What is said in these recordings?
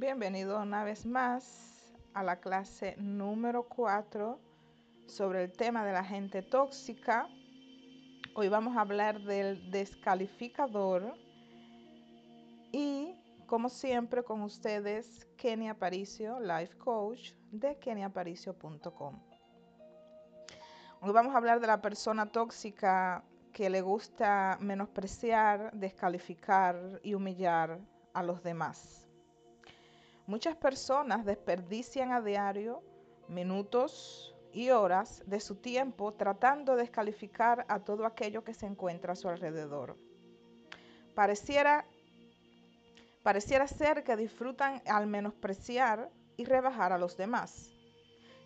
Bienvenido una vez más a la clase número 4 sobre el tema de la gente tóxica. Hoy vamos a hablar del descalificador y como siempre con ustedes Kenia Aparicio, Life Coach de keniaparicio.com. Hoy vamos a hablar de la persona tóxica que le gusta menospreciar, descalificar y humillar a los demás. Muchas personas desperdician a diario minutos y horas de su tiempo tratando de descalificar a todo aquello que se encuentra a su alrededor. Pareciera, pareciera ser que disfrutan al menospreciar y rebajar a los demás,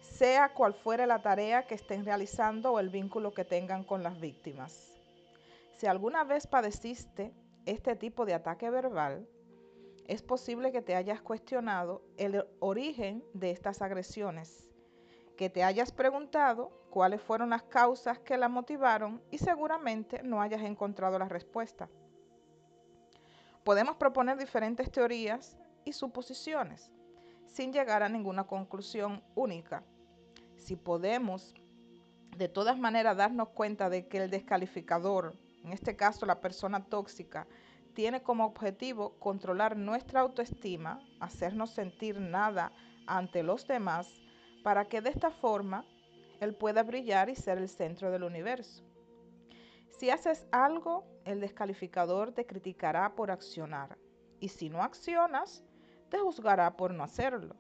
sea cual fuera la tarea que estén realizando o el vínculo que tengan con las víctimas. Si alguna vez padeciste este tipo de ataque verbal, es posible que te hayas cuestionado el origen de estas agresiones, que te hayas preguntado cuáles fueron las causas que la motivaron y seguramente no hayas encontrado la respuesta. Podemos proponer diferentes teorías y suposiciones sin llegar a ninguna conclusión única. Si podemos de todas maneras darnos cuenta de que el descalificador, en este caso la persona tóxica, tiene como objetivo controlar nuestra autoestima, hacernos sentir nada ante los demás, para que de esta forma Él pueda brillar y ser el centro del universo. Si haces algo, el descalificador te criticará por accionar, y si no accionas, te juzgará por no hacerlo.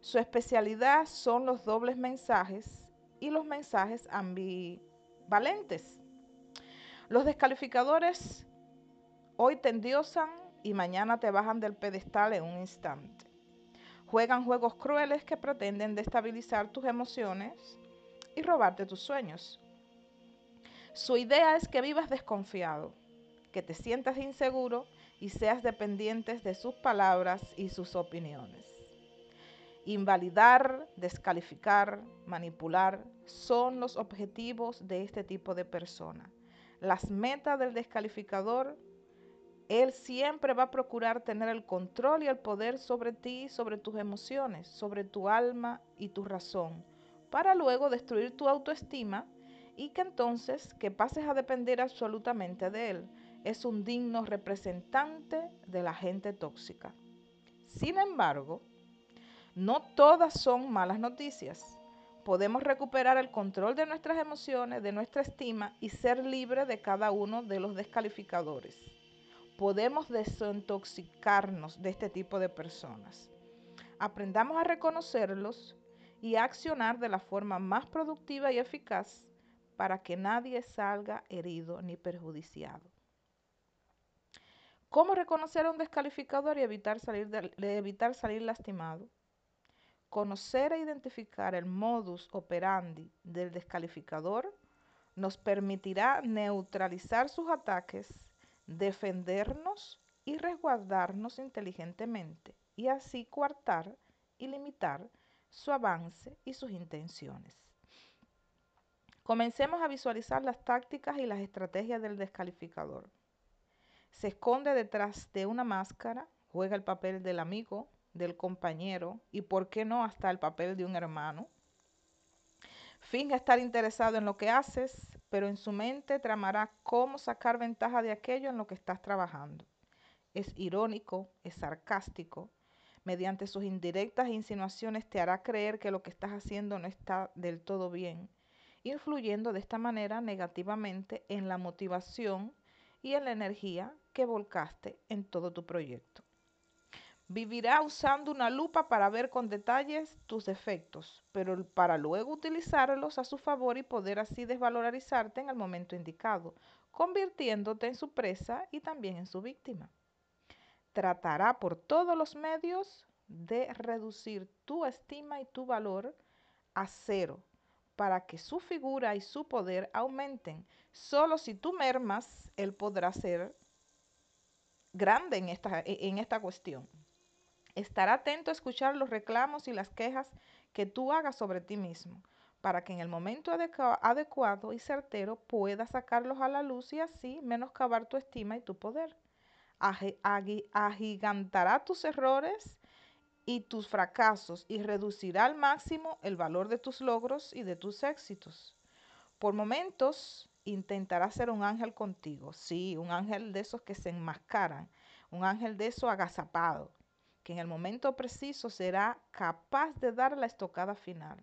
Su especialidad son los dobles mensajes y los mensajes ambivalentes. Los descalificadores Hoy te endiosan y mañana te bajan del pedestal en un instante. Juegan juegos crueles que pretenden destabilizar tus emociones y robarte tus sueños. Su idea es que vivas desconfiado, que te sientas inseguro y seas dependiente de sus palabras y sus opiniones. Invalidar, descalificar, manipular son los objetivos de este tipo de persona. Las metas del descalificador él siempre va a procurar tener el control y el poder sobre ti, sobre tus emociones, sobre tu alma y tu razón, para luego destruir tu autoestima y que entonces que pases a depender absolutamente de Él. Es un digno representante de la gente tóxica. Sin embargo, no todas son malas noticias. Podemos recuperar el control de nuestras emociones, de nuestra estima y ser libre de cada uno de los descalificadores podemos desintoxicarnos de este tipo de personas. Aprendamos a reconocerlos y a accionar de la forma más productiva y eficaz para que nadie salga herido ni perjudiciado. ¿Cómo reconocer a un descalificador y evitar salir, de, evitar salir lastimado? Conocer e identificar el modus operandi del descalificador nos permitirá neutralizar sus ataques defendernos y resguardarnos inteligentemente y así coartar y limitar su avance y sus intenciones. Comencemos a visualizar las tácticas y las estrategias del descalificador. Se esconde detrás de una máscara, juega el papel del amigo, del compañero y, por qué no, hasta el papel de un hermano. Finge estar interesado en lo que haces, pero en su mente tramará cómo sacar ventaja de aquello en lo que estás trabajando. Es irónico, es sarcástico. Mediante sus indirectas insinuaciones te hará creer que lo que estás haciendo no está del todo bien, influyendo de esta manera negativamente en la motivación y en la energía que volcaste en todo tu proyecto. Vivirá usando una lupa para ver con detalles tus defectos, pero para luego utilizarlos a su favor y poder así desvalorizarte en el momento indicado, convirtiéndote en su presa y también en su víctima. Tratará por todos los medios de reducir tu estima y tu valor a cero para que su figura y su poder aumenten. Solo si tú mermas, él podrá ser grande en esta, en esta cuestión. Estará atento a escuchar los reclamos y las quejas que tú hagas sobre ti mismo, para que en el momento adecuado y certero puedas sacarlos a la luz y así menoscabar tu estima y tu poder. Agigantará tus errores y tus fracasos y reducirá al máximo el valor de tus logros y de tus éxitos. Por momentos intentará ser un ángel contigo, sí, un ángel de esos que se enmascaran, un ángel de esos agazapado, que en el momento preciso será capaz de dar la estocada final.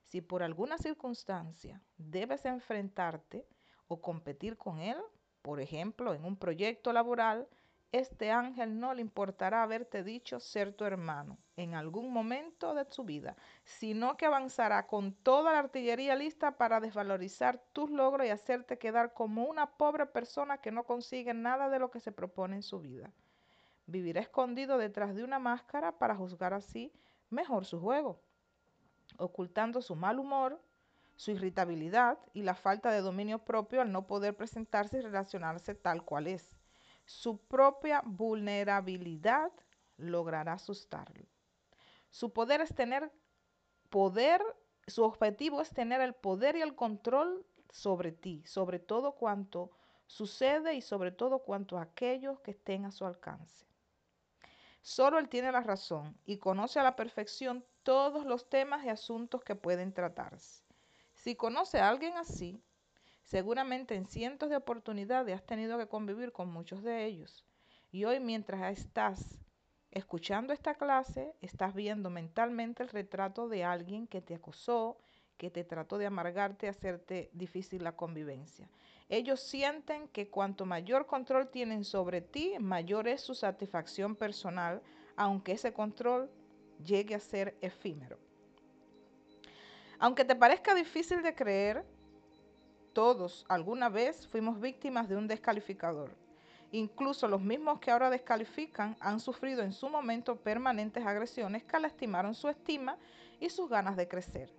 Si por alguna circunstancia debes enfrentarte o competir con él, por ejemplo, en un proyecto laboral, este ángel no le importará haberte dicho ser tu hermano en algún momento de su vida, sino que avanzará con toda la artillería lista para desvalorizar tus logros y hacerte quedar como una pobre persona que no consigue nada de lo que se propone en su vida. Vivirá escondido detrás de una máscara para juzgar así mejor su juego, ocultando su mal humor, su irritabilidad y la falta de dominio propio al no poder presentarse y relacionarse tal cual es su propia vulnerabilidad logrará asustarlo. Su poder es tener poder, su objetivo es tener el poder y el control sobre ti, sobre todo cuanto sucede y sobre todo cuanto aquellos que estén a su alcance. Solo él tiene la razón y conoce a la perfección todos los temas y asuntos que pueden tratarse. Si conoce a alguien así, Seguramente en cientos de oportunidades has tenido que convivir con muchos de ellos. Y hoy mientras estás escuchando esta clase, estás viendo mentalmente el retrato de alguien que te acosó, que te trató de amargarte, hacerte difícil la convivencia. Ellos sienten que cuanto mayor control tienen sobre ti, mayor es su satisfacción personal, aunque ese control llegue a ser efímero. Aunque te parezca difícil de creer, todos alguna vez fuimos víctimas de un descalificador. Incluso los mismos que ahora descalifican han sufrido en su momento permanentes agresiones que lastimaron su estima y sus ganas de crecer.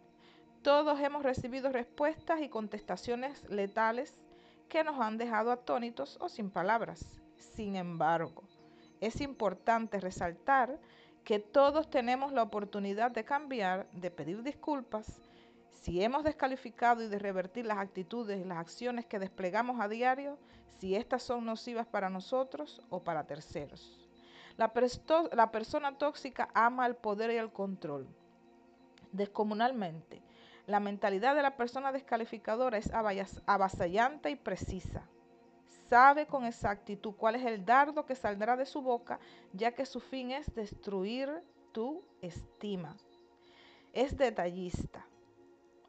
Todos hemos recibido respuestas y contestaciones letales que nos han dejado atónitos o sin palabras. Sin embargo, es importante resaltar que todos tenemos la oportunidad de cambiar, de pedir disculpas si hemos descalificado y de revertir las actitudes y las acciones que desplegamos a diario, si estas son nocivas para nosotros o para terceros. La, la persona tóxica ama el poder y el control. Descomunalmente, la mentalidad de la persona descalificadora es avasallante y precisa. Sabe con exactitud cuál es el dardo que saldrá de su boca, ya que su fin es destruir tu estima. Es detallista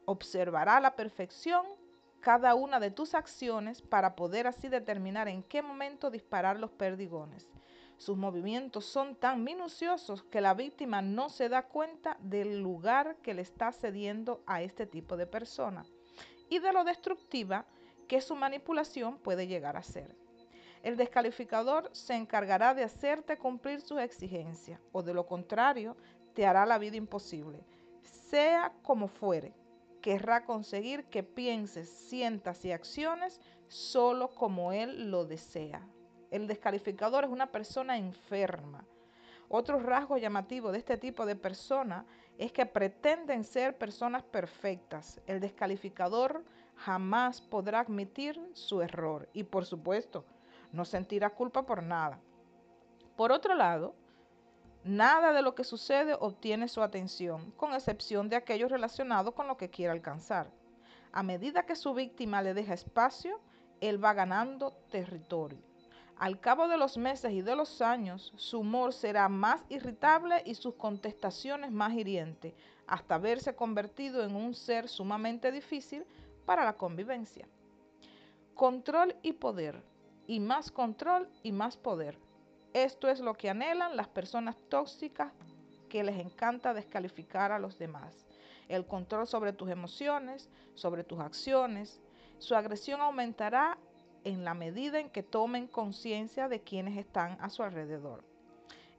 observará a la perfección cada una de tus acciones para poder así determinar en qué momento disparar los perdigones. Sus movimientos son tan minuciosos que la víctima no se da cuenta del lugar que le está cediendo a este tipo de persona y de lo destructiva que su manipulación puede llegar a ser. El descalificador se encargará de hacerte cumplir sus exigencias o de lo contrario te hará la vida imposible, sea como fuere querrá conseguir que pienses, sientas y acciones solo como Él lo desea. El descalificador es una persona enferma. Otro rasgo llamativo de este tipo de persona es que pretenden ser personas perfectas. El descalificador jamás podrá admitir su error y por supuesto no sentirá culpa por nada. Por otro lado, Nada de lo que sucede obtiene su atención, con excepción de aquello relacionado con lo que quiere alcanzar. A medida que su víctima le deja espacio, él va ganando territorio. Al cabo de los meses y de los años, su humor será más irritable y sus contestaciones más hirientes, hasta verse convertido en un ser sumamente difícil para la convivencia. Control y poder, y más control y más poder. Esto es lo que anhelan las personas tóxicas que les encanta descalificar a los demás. El control sobre tus emociones, sobre tus acciones. Su agresión aumentará en la medida en que tomen conciencia de quienes están a su alrededor.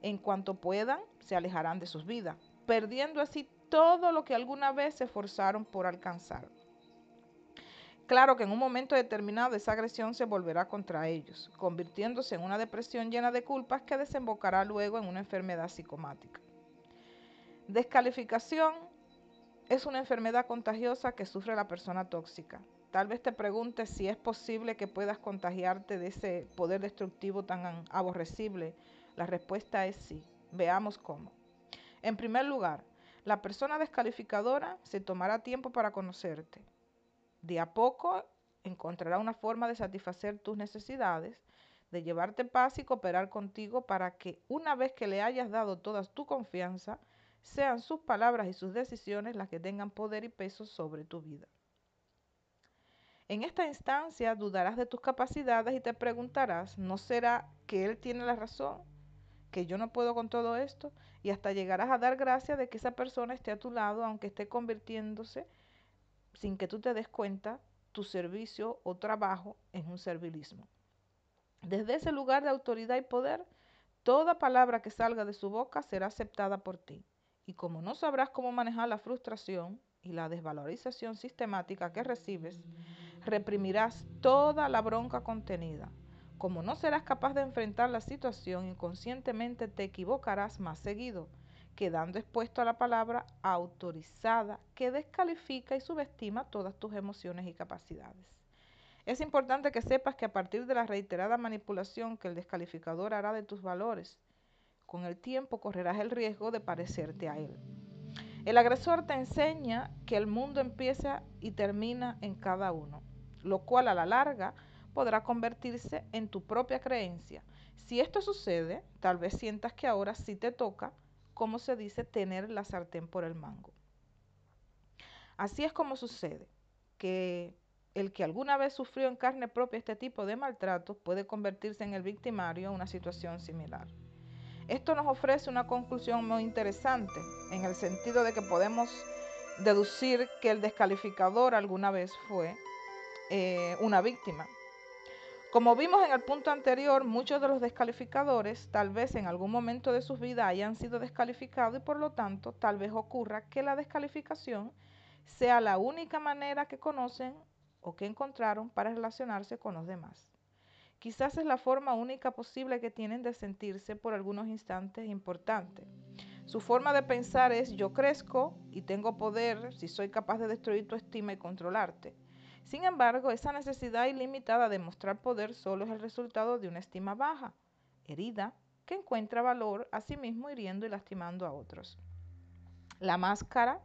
En cuanto puedan, se alejarán de sus vidas, perdiendo así todo lo que alguna vez se esforzaron por alcanzar. Claro que en un momento determinado esa agresión se volverá contra ellos, convirtiéndose en una depresión llena de culpas que desembocará luego en una enfermedad psicomática. Descalificación es una enfermedad contagiosa que sufre la persona tóxica. Tal vez te preguntes si es posible que puedas contagiarte de ese poder destructivo tan aborrecible. La respuesta es sí. Veamos cómo. En primer lugar, la persona descalificadora se tomará tiempo para conocerte. De a poco encontrará una forma de satisfacer tus necesidades, de llevarte paz y cooperar contigo para que una vez que le hayas dado toda tu confianza, sean sus palabras y sus decisiones las que tengan poder y peso sobre tu vida. En esta instancia dudarás de tus capacidades y te preguntarás, ¿no será que él tiene la razón? ¿Que yo no puedo con todo esto? Y hasta llegarás a dar gracias de que esa persona esté a tu lado, aunque esté convirtiéndose, sin que tú te des cuenta, tu servicio o trabajo en un servilismo. Desde ese lugar de autoridad y poder, toda palabra que salga de su boca será aceptada por ti. Y como no sabrás cómo manejar la frustración y la desvalorización sistemática que recibes, reprimirás toda la bronca contenida. Como no serás capaz de enfrentar la situación, inconscientemente te equivocarás más seguido, quedando expuesto a la palabra autorizada que descalifica y subestima todas tus emociones y capacidades. Es importante que sepas que a partir de la reiterada manipulación que el descalificador hará de tus valores, con el tiempo correrás el riesgo de parecerte a él. El agresor te enseña que el mundo empieza y termina en cada uno, lo cual a la larga podrá convertirse en tu propia creencia. Si esto sucede, tal vez sientas que ahora sí te toca, como se dice, tener la sartén por el mango. Así es como sucede, que el que alguna vez sufrió en carne propia este tipo de maltratos puede convertirse en el victimario en una situación similar. Esto nos ofrece una conclusión muy interesante en el sentido de que podemos deducir que el descalificador alguna vez fue eh, una víctima. Como vimos en el punto anterior, muchos de los descalificadores tal vez en algún momento de sus vidas hayan sido descalificados y por lo tanto tal vez ocurra que la descalificación sea la única manera que conocen o que encontraron para relacionarse con los demás. Quizás es la forma única posible que tienen de sentirse por algunos instantes importantes. Su forma de pensar es yo crezco y tengo poder si soy capaz de destruir tu estima y controlarte. Sin embargo, esa necesidad ilimitada de mostrar poder solo es el resultado de una estima baja, herida, que encuentra valor a sí mismo hiriendo y lastimando a otros. La máscara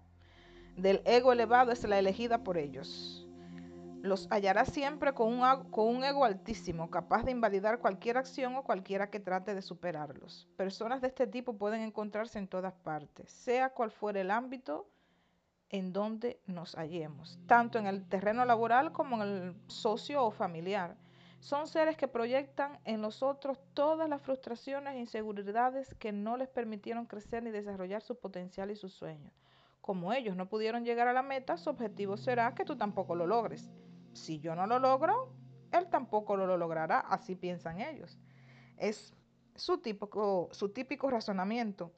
del ego elevado es la elegida por ellos los hallará siempre con un, con un, ego altísimo, capaz de invalidar cualquier acción o cualquiera que trate de superarlos. Personas de este tipo pueden encontrarse en todas partes, sea cual fuera el ámbito en donde nos hallemos, tanto en el terreno laboral como en el socio o familiar. Son seres que proyectan en los otros todas las frustraciones e inseguridades que no les permitieron crecer ni desarrollar su potencial y sus sueños. Como ellos no pudieron llegar a la meta, su objetivo será que tú tampoco lo logres si yo no lo logro, él tampoco lo logrará, así piensan ellos. Es su típico, su típico razonamiento.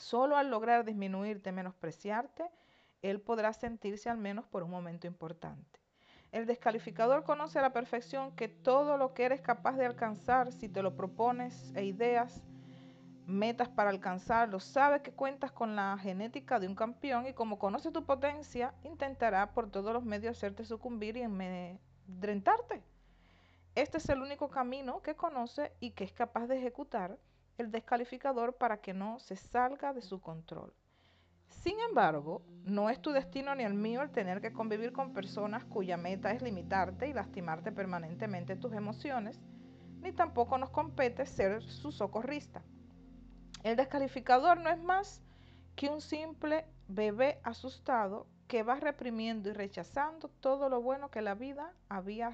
Solo al lograr disminuirte, menospreciarte, él podrá sentirse al menos por un momento importante. El descalificador conoce a la perfección que todo lo que eres capaz de alcanzar si te lo propones e ideas metas para alcanzarlo. Sabe que cuentas con la genética de un campeón y como conoce tu potencia, intentará por todos los medios hacerte sucumbir y amedrentarte. Este es el único camino que conoce y que es capaz de ejecutar el descalificador para que no se salga de su control. Sin embargo, no es tu destino ni el mío el tener que convivir con personas cuya meta es limitarte y lastimarte permanentemente tus emociones, ni tampoco nos compete ser su socorrista. El descalificador no es más que un simple bebé asustado que va reprimiendo y rechazando todo lo bueno que la vida había,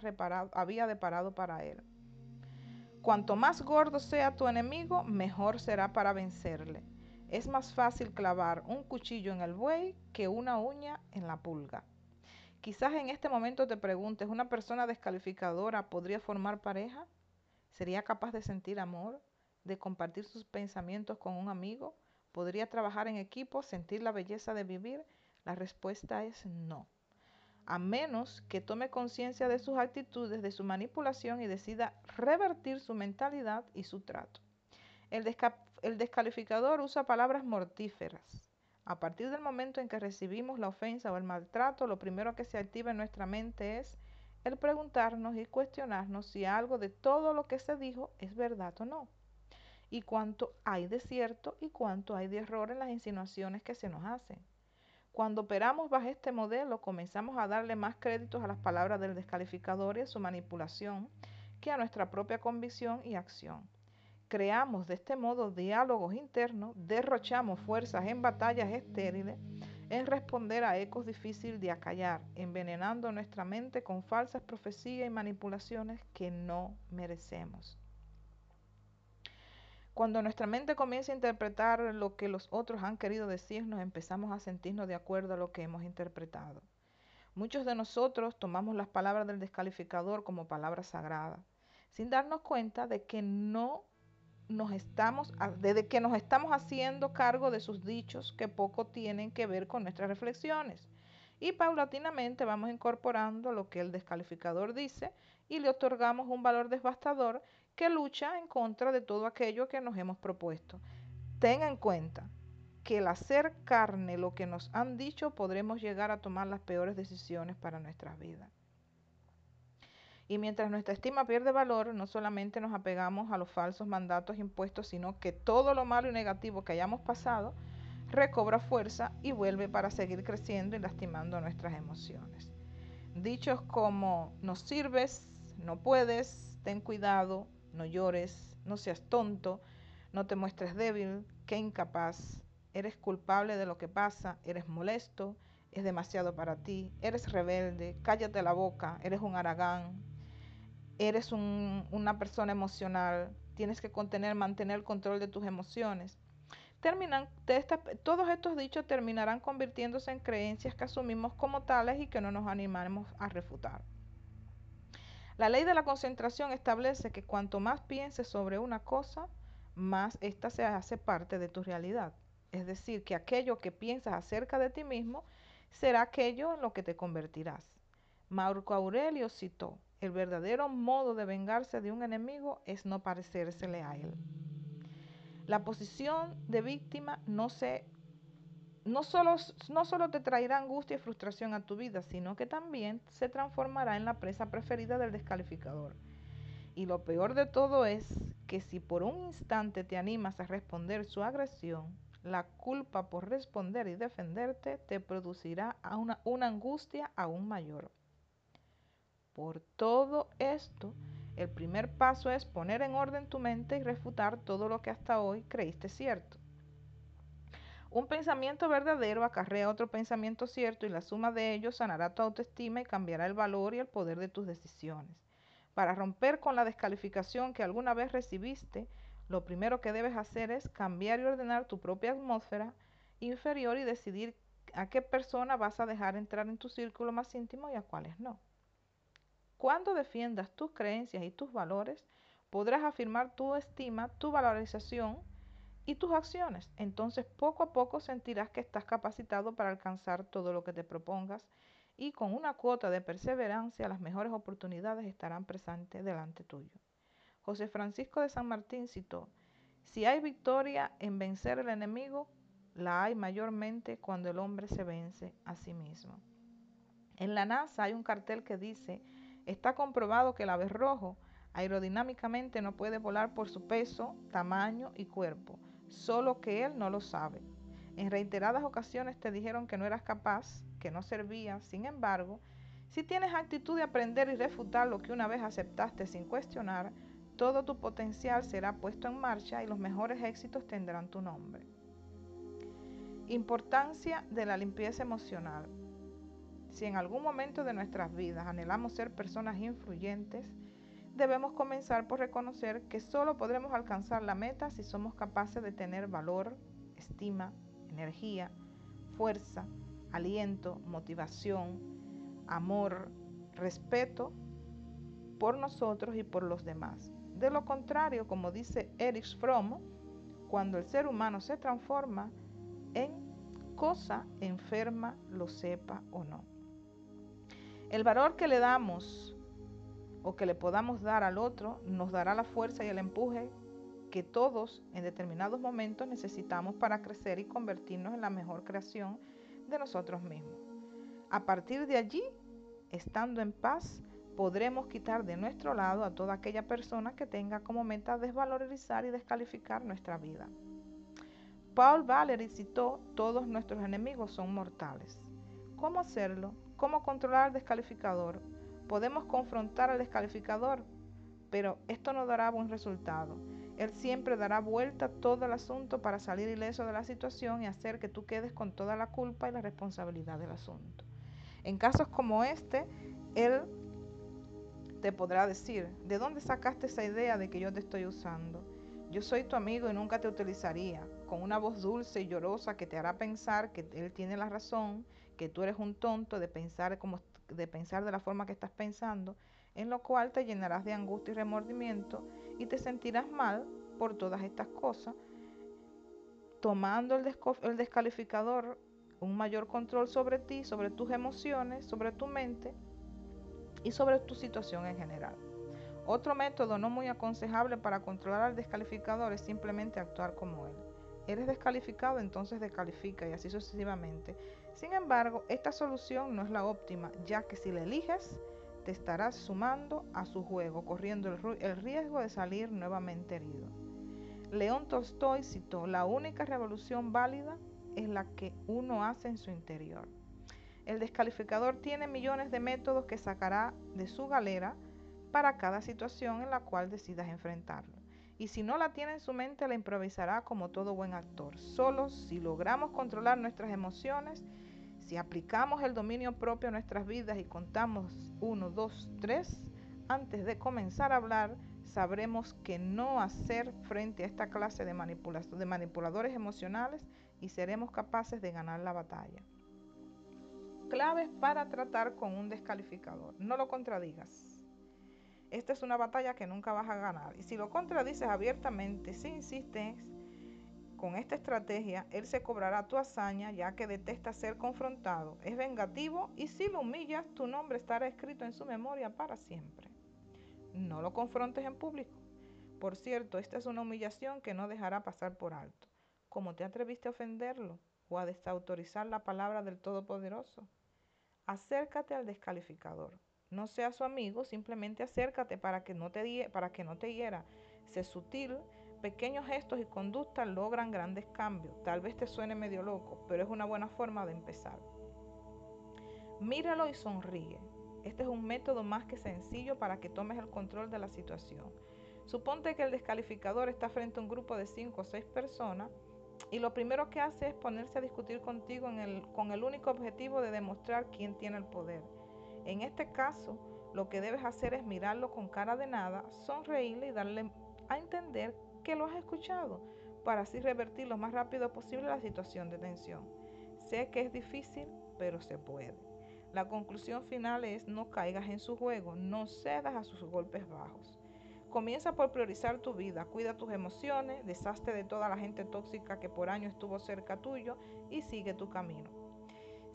había deparado para él. Cuanto más gordo sea tu enemigo, mejor será para vencerle. Es más fácil clavar un cuchillo en el buey que una uña en la pulga. Quizás en este momento te preguntes, ¿una persona descalificadora podría formar pareja? ¿Sería capaz de sentir amor? de compartir sus pensamientos con un amigo? ¿Podría trabajar en equipo, sentir la belleza de vivir? La respuesta es no. A menos que tome conciencia de sus actitudes, de su manipulación y decida revertir su mentalidad y su trato. El, el descalificador usa palabras mortíferas. A partir del momento en que recibimos la ofensa o el maltrato, lo primero que se activa en nuestra mente es el preguntarnos y cuestionarnos si algo de todo lo que se dijo es verdad o no. y cuánto hay de cierto y cuánto hay de error en las insinuaciones que se nos hacen. Cuando operamos bajo este modelo, comenzamos a darle más créditos a las palabras del descalificador y a su manipulación que a nuestra propia convicción y acción. Creamos de este modo diálogos internos, derrochamos fuerzas en batallas estériles, en responder a ecos difíciles de acallar, envenenando nuestra mente con falsas profecías y manipulaciones que no merecemos. Cuando nuestra mente comienza a interpretar lo que los otros han querido decirnos, empezamos a sentirnos de acuerdo a lo que hemos interpretado. Muchos de nosotros tomamos las palabras del descalificador como palabras sagradas, sin darnos cuenta de que no nos estamos, desde que nos estamos haciendo cargo de sus dichos que poco tienen que ver con nuestras reflexiones. Y paulatinamente vamos incorporando lo que el descalificador dice y le otorgamos un valor devastador que lucha en contra de todo aquello que nos hemos propuesto. Ten en cuenta que al hacer carne lo que nos han dicho podremos llegar a tomar las peores decisiones para nuestras vidas. Y mientras nuestra estima pierde valor, no solamente nos apegamos a los falsos mandatos impuestos, sino que todo lo malo y negativo que hayamos pasado recobra fuerza y vuelve para seguir creciendo y lastimando nuestras emociones. Dichos como no sirves, no puedes, ten cuidado, no llores, no seas tonto, no te muestres débil, que incapaz, eres culpable de lo que pasa, eres molesto, es demasiado para ti, eres rebelde, cállate la boca, eres un aragán, eres una persona emocional, tienes que contener, mantener el control de tus emociones. Terminan, todos estos dichos terminarán convirtiéndose en creencias que asumimos como tales y que no nos animamos a refutar. La ley de la concentración establece que cuanto más pienses sobre una cosa, más ésta se hace parte de tu realidad. Es decir, que aquello que piensas acerca de ti mismo será aquello en lo que te convertirás. Marco Aurelio citó, el verdadero modo de vengarse de un enemigo es no parecérsele a él. La posición de víctima no se no solo, no solo te traerá angustia y frustración a tu vida, sino que también se transformará en la presa preferida del descalificador. Y lo peor de todo es que si por un instante te animas a responder su agresión, la culpa por responder y defenderte te producirá una, una angustia aún mayor. Por todo esto, el primer paso es poner en orden tu mente y refutar todo lo que hasta hoy creíste cierto. Un pensamiento verdadero acarrea otro pensamiento cierto y la suma de ellos sanará tu autoestima y cambiará el valor y el poder de tus decisiones. Para romper con la descalificación que alguna vez recibiste, lo primero que debes hacer es cambiar y ordenar tu propia atmósfera inferior y decidir a qué persona vas a dejar entrar en tu círculo más íntimo y a cuáles no. Cuando defiendas tus creencias y tus valores, podrás afirmar tu estima, tu valorización, y tus acciones. Entonces poco a poco sentirás que estás capacitado para alcanzar todo lo que te propongas y con una cuota de perseverancia las mejores oportunidades estarán presentes delante tuyo. José Francisco de San Martín citó, si hay victoria en vencer al enemigo, la hay mayormente cuando el hombre se vence a sí mismo. En la NASA hay un cartel que dice, está comprobado que el ave rojo aerodinámicamente no puede volar por su peso, tamaño y cuerpo solo que él no lo sabe. En reiteradas ocasiones te dijeron que no eras capaz, que no servía, sin embargo, si tienes actitud de aprender y refutar lo que una vez aceptaste sin cuestionar, todo tu potencial será puesto en marcha y los mejores éxitos tendrán tu nombre. Importancia de la limpieza emocional. Si en algún momento de nuestras vidas anhelamos ser personas influyentes, debemos comenzar por reconocer que solo podremos alcanzar la meta si somos capaces de tener valor, estima, energía, fuerza, aliento, motivación, amor, respeto por nosotros y por los demás. De lo contrario, como dice Erich Fromm, cuando el ser humano se transforma en cosa enferma, lo sepa o no. El valor que le damos o que le podamos dar al otro nos dará la fuerza y el empuje que todos en determinados momentos necesitamos para crecer y convertirnos en la mejor creación de nosotros mismos. A partir de allí, estando en paz, podremos quitar de nuestro lado a toda aquella persona que tenga como meta desvalorizar y descalificar nuestra vida. Paul Valery citó, todos nuestros enemigos son mortales. ¿Cómo hacerlo? ¿Cómo controlar al descalificador? Podemos confrontar al descalificador, pero esto no dará buen resultado. Él siempre dará vuelta todo el asunto para salir ileso de la situación y hacer que tú quedes con toda la culpa y la responsabilidad del asunto. En casos como este, Él te podrá decir, ¿de dónde sacaste esa idea de que yo te estoy usando? Yo soy tu amigo y nunca te utilizaría, con una voz dulce y llorosa que te hará pensar que Él tiene la razón, que tú eres un tonto de pensar, como, de, pensar de la forma que estás pensando, en lo cual te llenarás de angustia y remordimiento y te sentirás mal por todas estas cosas, tomando el, el descalificador un mayor control sobre ti, sobre tus emociones, sobre tu mente y sobre tu situación en general. Otro método no muy aconsejable para controlar al descalificador es simplemente actuar como él. Eres descalificado, entonces descalifica y así sucesivamente. Sin embargo, esta solución no es la óptima, ya que si la eliges, te estarás sumando a su juego, corriendo el, riesgo de salir nuevamente herido. León Tolstoy citó, la única revolución válida es la que uno hace en su interior. El descalificador tiene millones de métodos que sacará de su galera para cada situación en la cual decidas enfrentarlo. Y si no la tiene en su mente, la improvisará como todo buen actor. Solo si logramos controlar nuestras emociones, si aplicamos el dominio propio a nuestras vidas y contamos 1, 2, 3, antes de comenzar a hablar, sabremos qué no hacer frente a esta clase de manipuladores emocionales y seremos capaces de ganar la batalla. Claves para tratar con un descalificador. No lo contradigas. Esta es una batalla que nunca vas a ganar. Y si lo contradices abiertamente, si insistes con esta estrategia, él se cobrará tu hazaña ya que detesta ser confrontado, es vengativo y si lo humillas, tu nombre estará escrito en su memoria para siempre. No lo confrontes en público. Por cierto, esta es una humillación que no dejará pasar por alto. ¿Cómo te atreviste a ofenderlo o a desautorizar la palabra del Todopoderoso? Acércate al descalificador. No seas su amigo, simplemente acércate para que no te, para que no te hiera. Sé sutil, Pequeños gestos y conductas logran grandes cambios. Tal vez te suene medio loco, pero es una buena forma de empezar. Míralo y sonríe. Este es un método más que sencillo para que tomes el control de la situación. Suponte que el descalificador está frente a un grupo de 5 o 6 personas y lo primero que hace es ponerse a discutir contigo con el único objetivo de demostrar quién tiene el poder. En este caso, lo que debes hacer es mirarlo con cara de nada, sonreírle y darle a entender que lo has escuchado para así revertir lo más rápido posible la situación de tensión. Sé que es difícil, pero se puede. La conclusión final es no caigas en su juego, no cedas a sus golpes bajos. Comienza por priorizar tu vida, cuida tus emociones, deshazte de toda la gente tóxica que por años estuvo cerca tuyo y sigue tu camino.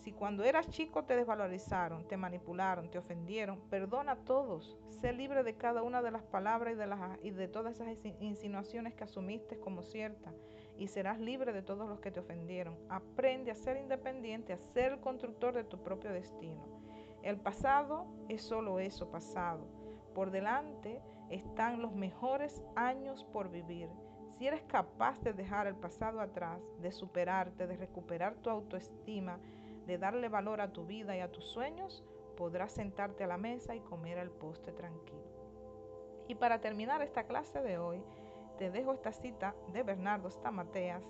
Si cuando eras chico te desvalorizaron, te manipularon, te ofendieron, perdona a todos. Sé libre de cada una de las palabras y de, las, y de todas esas insinuaciones que asumiste como ciertas. Y serás libre de todos los que te ofendieron. Aprende a ser independiente, a ser el constructor de tu propio destino. El pasado es solo eso, pasado. Por delante están los mejores años por vivir. Si eres capaz de dejar el pasado atrás, de superarte, de recuperar tu autoestima, de darle valor a tu vida y a tus sueños, podrás sentarte a la mesa y comer el postre tranquilo. Y para terminar esta clase de hoy, te dejo esta cita de Bernardo Stamateas.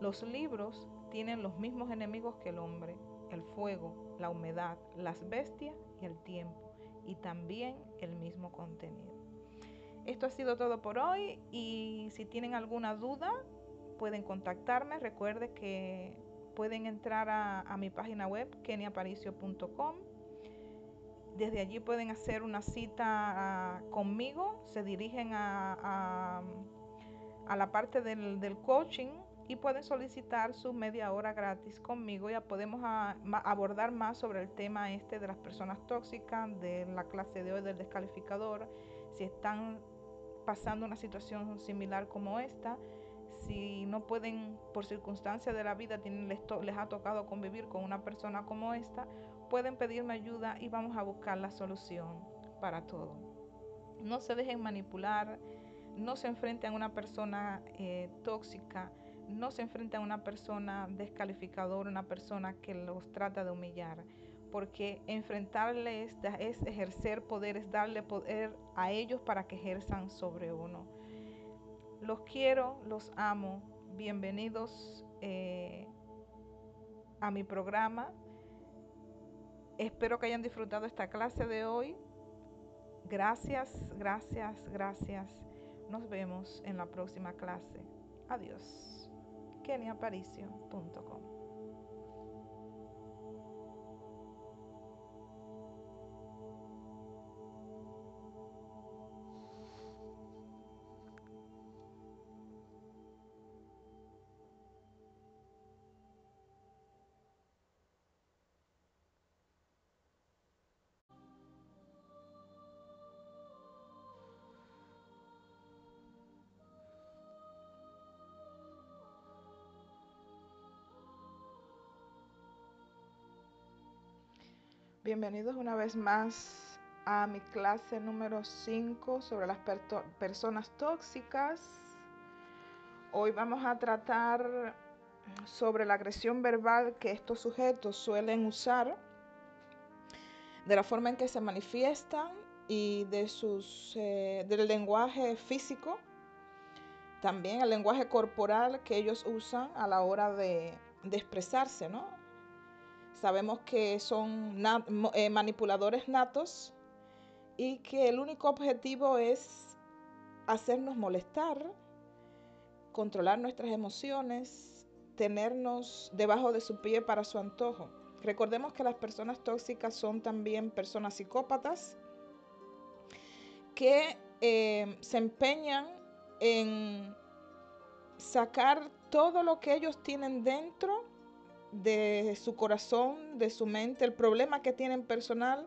Los libros tienen los mismos enemigos que el hombre, el fuego, la humedad, las bestias y el tiempo, y también el mismo contenido. Esto ha sido todo por hoy y si tienen alguna duda pueden contactarme. Recuerde que pueden entrar a, mi página web, keniaparicio.com. Desde allí pueden hacer una cita ah, conmigo, se dirigen a, la parte del, coaching y pueden solicitar su media hora gratis conmigo. Ya podemos ah, abordar más sobre el tema este de las personas tóxicas, de la clase de hoy del descalificador, si están pasando una situación similar como esta si no pueden, por circunstancias de la vida, tienen, les, les ha tocado convivir con una persona como esta, pueden pedirme ayuda y vamos a buscar la solución. para todo. No se dejen manipular, no se enfrenten a una persona eh, tóxica, no se enfrenten a una persona descalificadora, una persona que los trata de humillar, porque enfrentarles es ejercer poder, es darle poder a ellos para que ejerzan sobre uno. Los quiero, los amo, bienvenidos eh, a mi programa. Espero que hayan disfrutado esta clase de hoy. Gracias, gracias, gracias. Nos vemos en la próxima clase. Adiós. keniaparicio.com Bienvenidos una vez más a mi clase número 5 sobre las personas tóxicas. Hoy vamos a tratar sobre la agresión verbal que estos sujetos suelen usar, de la forma en que se manifiestan y de sus, eh, del lenguaje físico, también el lenguaje corporal que ellos usan a la hora de, de expresarse, ¿no? Sabemos que son eh, manipuladores natos y que el único objetivo es hacernos molestar, controlar nuestras emociones, tenernos debajo de su pie para su antojo. Recordemos que las personas tóxicas son también personas psicópatas que eh, se empeñan en sacar todo lo que ellos tienen dentro de su corazón, de su mente, el problema que tienen personal,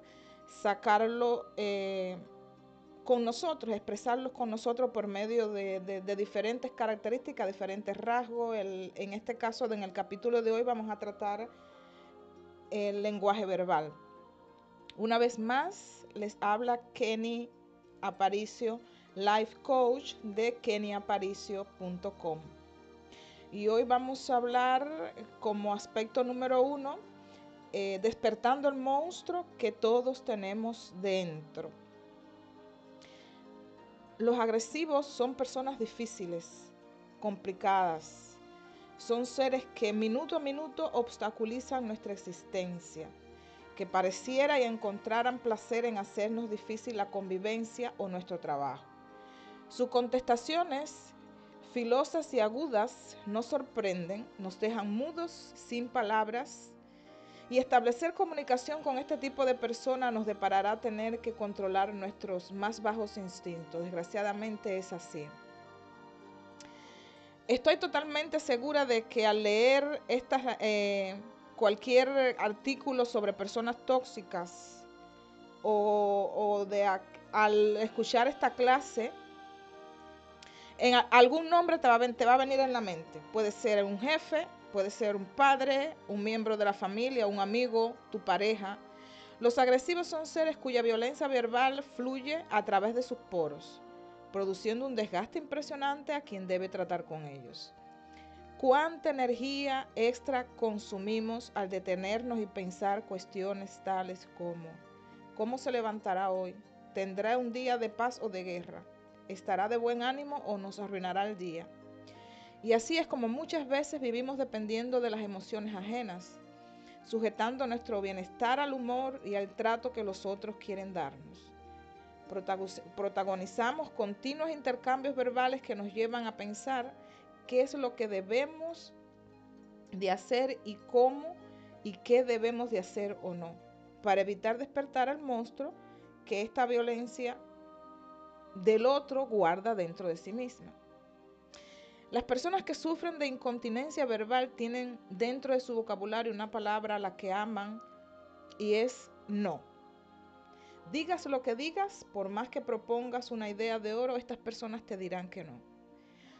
sacarlo eh, con nosotros, expresarlo con nosotros por medio de, diferentes características, diferentes rasgos. en este caso, en el capítulo de hoy vamos a tratar el lenguaje verbal. Una vez más, les habla Kenny Aparicio, Life Coach de kennyaparicio.com. Y hoy vamos a hablar como aspecto número uno, eh, despertando el monstruo que todos tenemos dentro. Los agresivos son personas difíciles, complicadas. Son seres que minuto a minuto obstaculizan nuestra existencia, que pareciera y encontraran placer en hacernos difícil la convivencia o nuestro trabajo. Sus contestaciones filosas y agudas nos sorprenden, nos dejan mudos, sin palabras, y establecer comunicación con este tipo de personas nos deparará tener que controlar nuestros más bajos instintos. Desgraciadamente es así. Estoy totalmente segura de que al leer eh, cualquier artículo sobre personas tóxicas o, de, al escuchar esta clase, en algún nombre te va, te va a venir en la mente. Puede ser un jefe, puede ser un padre, un miembro de la familia, un amigo, tu pareja. Los agresivos son seres cuya violencia verbal fluye a través de sus poros, produciendo un desgaste impresionante a quien debe tratar con ellos. ¿Cuánta energía extra consumimos al detenernos y pensar cuestiones tales como ¿cómo se levantará hoy? ¿Tendrá un día de paz o de guerra? Estará de buen ánimo o nos arruinará el día. Y así es como muchas veces vivimos dependiendo de las emociones ajenas, sujetando nuestro bienestar al humor y al trato que los otros quieren darnos. Protagonizamos continuos intercambios verbales que nos llevan a pensar qué es lo que debemos de hacer y cómo y qué debemos de hacer o no, para evitar despertar al monstruo que esta violencia del otro guarda dentro de sí misma. Las personas que sufren de incontinencia verbal tienen dentro de su vocabulario una palabra a la que aman y es no. Digas lo que digas, por más que propongas una idea de oro, estas personas te dirán que no.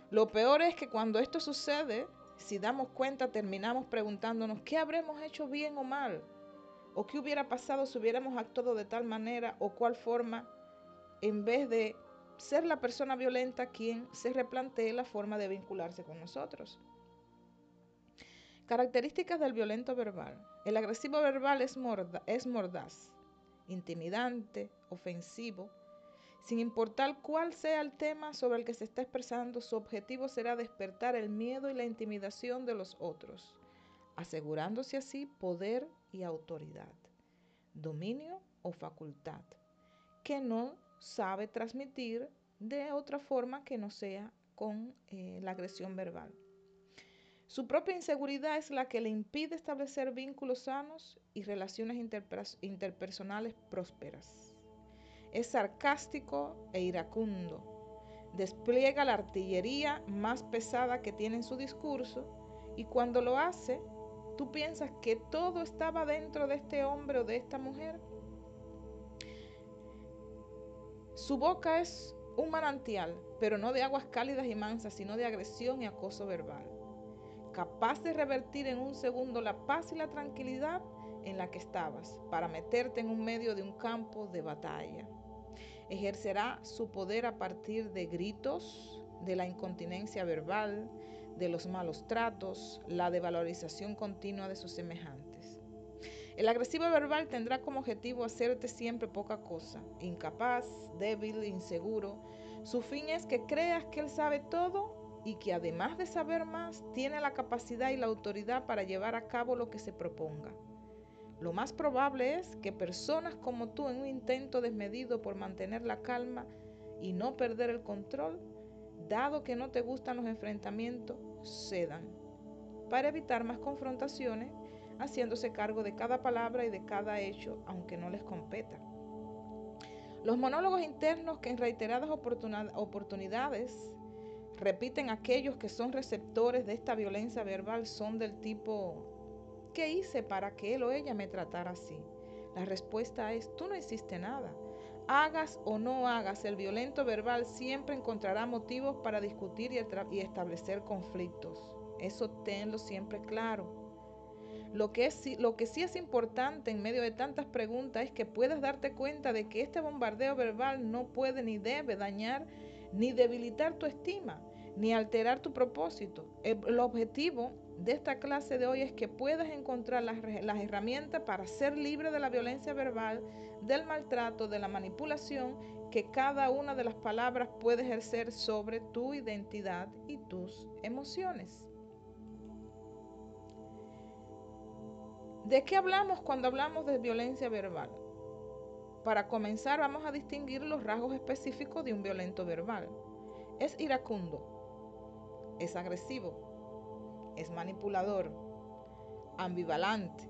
Lo peor es que cuando esto sucede, si damos cuenta, terminamos preguntándonos qué habremos hecho bien o mal. ¿O qué hubiera pasado si hubiéramos actuado de tal manera o cuál forma en vez de ser la persona violenta quien se replantee la forma de vincularse con nosotros? Características del violento verbal. El agresivo verbal es, es mordaz, intimidante, ofensivo. Sin importar cuál sea el tema sobre el que se está expresando, su objetivo será despertar el miedo y la intimidación de los otros, asegurándose así poder y autoridad, dominio o facultad, que no sabe transmitir de otra forma que no sea con eh, la agresión verbal. Su propia inseguridad es la que le impide establecer vínculos sanos y relaciones interpersonales prósperas. Es sarcástico e iracundo. Despliega la artillería más pesada que tiene en su discurso y cuando lo hace, tú piensas que todo estaba dentro de este hombre o de esta mujer. Su boca es un manantial, pero no de aguas cálidas y mansas, sino de agresión y acoso verbal capaz de revertir en un segundo la paz y la tranquilidad en la que estabas para meterte en un medio de un campo de batalla. Ejercerá su poder a partir de gritos, de la incontinencia verbal, de los malos tratos, la devalorización continua de sus semejantes. El agresivo verbal tendrá como objetivo hacerte siempre poca cosa, incapaz, débil, inseguro. Su fin es que creas que él sabe todo y que además de saber más, tiene la capacidad y la autoridad para llevar a cabo lo que se proponga. Lo más probable es que personas como tú en un intento desmedido por mantener la calma y no perder el control, dado que no te gustan los enfrentamientos, cedan, para evitar más confrontaciones, haciéndose cargo de cada palabra y de cada hecho, aunque no les competa. Los monólogos internos que en reiteradas oportunidades repiten aquellos que son receptores de esta violencia verbal son del tipo, ¿qué hice para que él o ella me tratara así? La respuesta es, tú no hiciste nada. Hagas o no hagas, el violento verbal siempre encontrará motivos para discutir y, establecer conflictos. Eso tenlo siempre claro. Lo que, es, lo que sí es importante en medio de tantas preguntas es que puedas darte cuenta de que este bombardeo verbal no puede ni debe dañar ni debilitar tu estima ni alterar tu propósito. El, objetivo de esta clase de hoy es que puedas encontrar las, las herramientas para ser libre de la violencia verbal, del maltrato, de la manipulación que cada una de las palabras puede ejercer sobre tu identidad y tus emociones. ¿De qué hablamos cuando hablamos de violencia verbal? Para comenzar vamos a distinguir los rasgos específicos de un violento verbal. Es iracundo, es agresivo, es manipulador, ambivalente,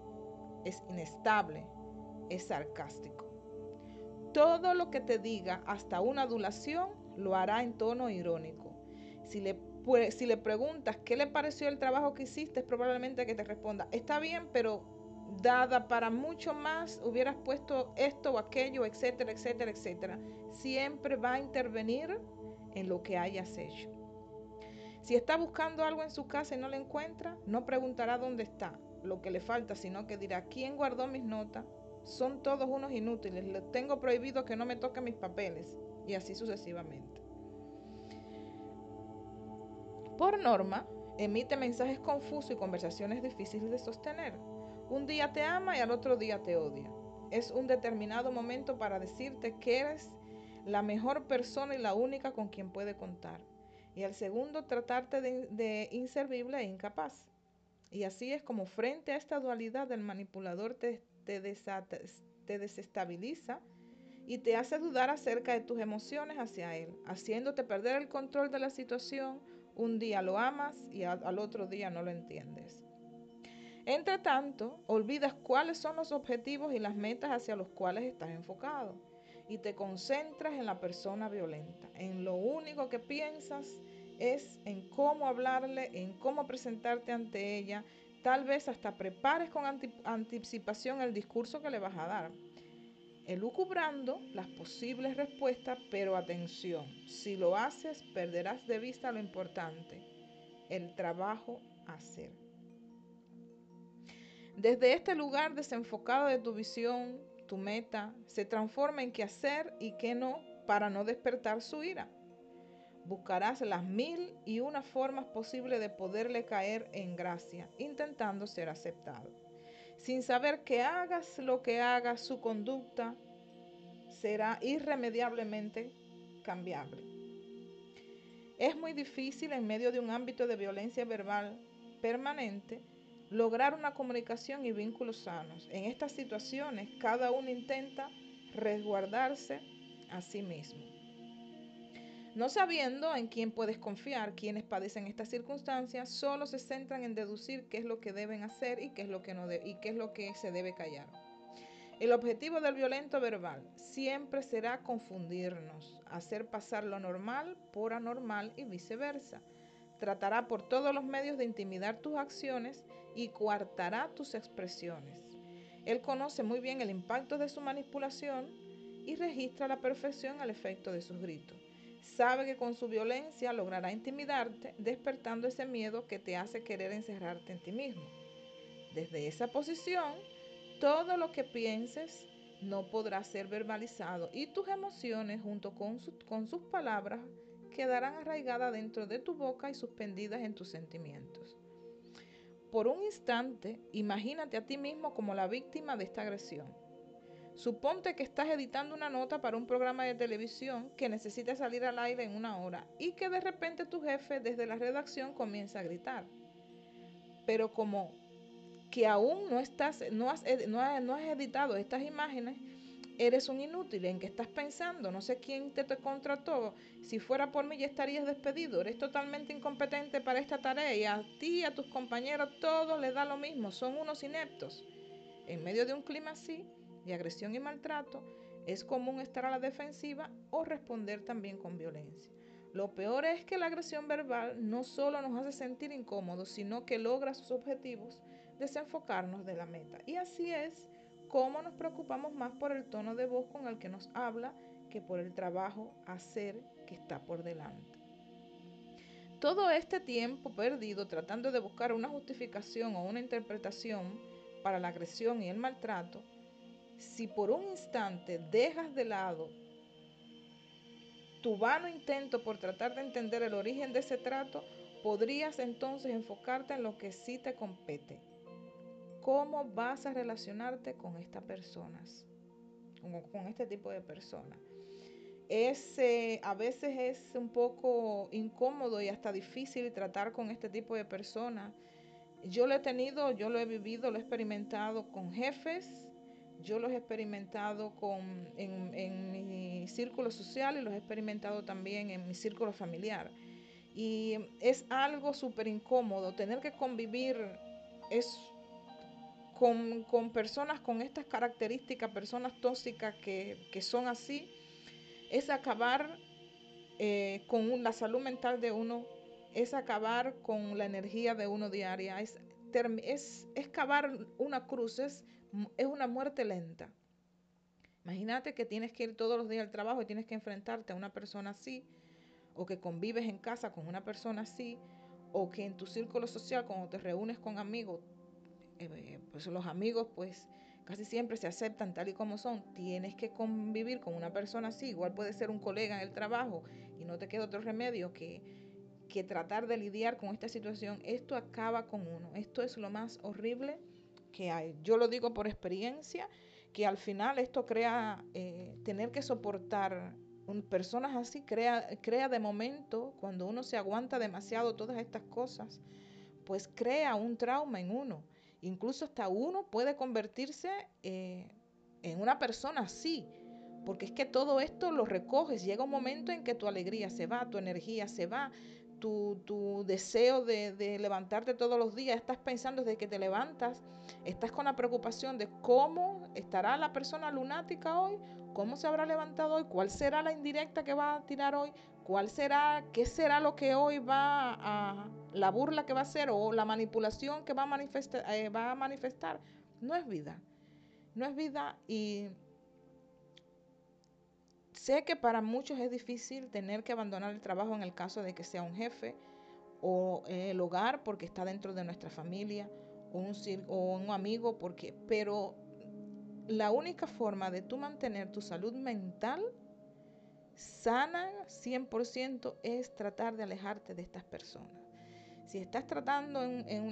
es inestable, es sarcástico. Todo lo que te diga, hasta una adulación, lo hará en tono irónico. Si le, si le preguntas qué le pareció el trabajo que hiciste, es probablemente que te responda, está bien, pero dada para mucho más, hubieras puesto esto o aquello, etcétera, etcétera, etcétera. Siempre va a intervenir en lo que hayas hecho. Si está buscando algo en su casa y no lo encuentra, no preguntará dónde está, lo que le falta, sino que dirá, ¿quién guardó mis notas? Son todos unos inútiles, le tengo prohibido que no me toque mis papeles, y así sucesivamente. Por norma, emite mensajes confusos y conversaciones difíciles de sostener. Un día te ama y al otro día te odia. Es un determinado momento para decirte que eres la mejor persona y la única con quien puede contar y al segundo tratarte de, inservible e incapaz. Y así es como frente a esta dualidad el manipulador te, te, te desestabiliza y te hace dudar acerca de tus emociones hacia él, haciéndote perder el control de la situación. Un día lo amas y al otro día no lo entiendes. Entre tanto, olvidas cuáles son los objetivos y las metas hacia los cuales estás enfocado y te concentras en la persona violenta. En lo único que piensas es en cómo hablarle, en cómo presentarte ante ella. Tal vez hasta prepares con anticipación el discurso que le vas a dar. Elucubrando las posibles respuestas, pero atención, si lo haces perderás de vista lo importante, el trabajo a hacer. Desde este lugar desenfocado de tu visión, tu meta se transforma en qué hacer y qué no para no despertar su ira. Buscarás las mil y una formas posibles de poderle caer en gracia, intentando ser aceptado. Sin saber que hagas lo que hagas, su conducta será irremediablemente cambiable. Es muy difícil en medio de un ámbito de violencia verbal permanente lograr una comunicación y vínculos sanos. En estas situaciones, cada uno intenta resguardarse a sí mismo. No sabiendo en quién puedes confiar, quienes padecen estas circunstancias, solo se centran en deducir qué es lo que deben hacer y qué es lo que, no y qué es lo que se debe callar. El objetivo del violento verbal siempre será confundirnos, hacer pasar lo normal por anormal y viceversa. Tratará por todos los medios de intimidar tus acciones y coartará tus expresiones. Él conoce muy bien el impacto de su manipulación y registra la perfección al efecto de sus gritos. Sabe que con su violencia logrará intimidarte, despertando ese miedo que te hace querer encerrarte en ti mismo. Desde esa posición, todo lo que pienses no podrá ser verbalizado y tus emociones junto con, con sus palabras quedarán arraigadas dentro de tu boca y suspendidas en tus sentimientos. Por un instante, imagínate a ti mismo como la víctima de esta agresión. Suponte que estás editando una nota para un programa de televisión que necesita salir al aire en una hora y que de repente tu jefe desde la redacción comienza a gritar. Pero como que aún no, estás, no, has, no has editado estas imágenes, eres un inútil, ¿en qué estás pensando? No sé quién te, te, contrató. Si fuera por mí ya estarías despedido. Eres totalmente incompetente para esta tarea y a ti y a tus compañeros todos les da lo mismo. Son unos ineptos. En medio de un clima así, de agresión y maltrato, es común estar a la defensiva o responder también con violencia. Lo peor es que la agresión verbal no solo nos hace sentir incómodos, sino que logra sus objetivos desenfocarnos de la meta. Y así es cómo nos preocupamos más por el tono de voz con el que nos habla que por el trabajo hacer que está por delante. Todo este tiempo perdido tratando de buscar una justificación o una interpretación para la agresión y el maltrato, si por un instante dejas de lado tu vano intento por tratar de entender el origen de ese trato, podrías entonces enfocarte en lo que sí te compete, cómo vas a relacionarte con estas personas, con, este tipo de personas. Es, eh, a veces es un poco incómodo y hasta difícil tratar con este tipo de personas. Yo lo he tenido, yo lo he vivido, lo he experimentado con jefes, yo los he experimentado con, en, en mi círculo social y los he experimentado también en mi círculo familiar. Y es algo súper incómodo. Tener que convivir es con, personas con estas características, personas tóxicas que, son así, es acabar eh, con la salud mental de uno, es acabar con la energía de uno diaria, es, es, es cavar una cruz, es, es una muerte lenta. Imagínate que tienes que ir todos los días al trabajo y tienes que enfrentarte a una persona así, o que convives en casa con una persona así, o que en tu círculo social, cuando te reúnes con amigos, eh, pues los amigos pues casi siempre se aceptan tal y como son. Tienes que convivir con una persona así, igual puede ser un colega en el trabajo y no te queda otro remedio que, que tratar de lidiar con esta situación. Esto acaba con uno. Esto es lo más horrible que hay. Yo lo digo por experiencia, que al final esto crea eh, tener que soportar personas así, crea, crea de momento, cuando uno se aguanta demasiado todas estas cosas, pues crea un trauma en uno. Incluso hasta uno puede convertirse eh, en una persona así, porque es que todo esto lo recoges. Llega un momento en que tu alegría se va, tu energía se va, tu, deseo de, de, levantarte todos los días, estás pensando desde que te levantas, estás con la preocupación de cómo estará la persona lunática hoy, cómo se habrá levantado hoy, cuál será la indirecta que va a tirar hoy, cuál será, qué será lo que hoy va a, la burla que va a hacer o la manipulación que va a eh, va a manifestar. No es vida, no es vida y sé que para muchos es difícil tener que abandonar el trabajo en el caso de que sea un jefe o el hogar porque está dentro de nuestra familia o un, amigo, porque, pero la única forma de tú mantener tu salud mental sana 100% es tratar de alejarte de estas personas. Si estás tratando,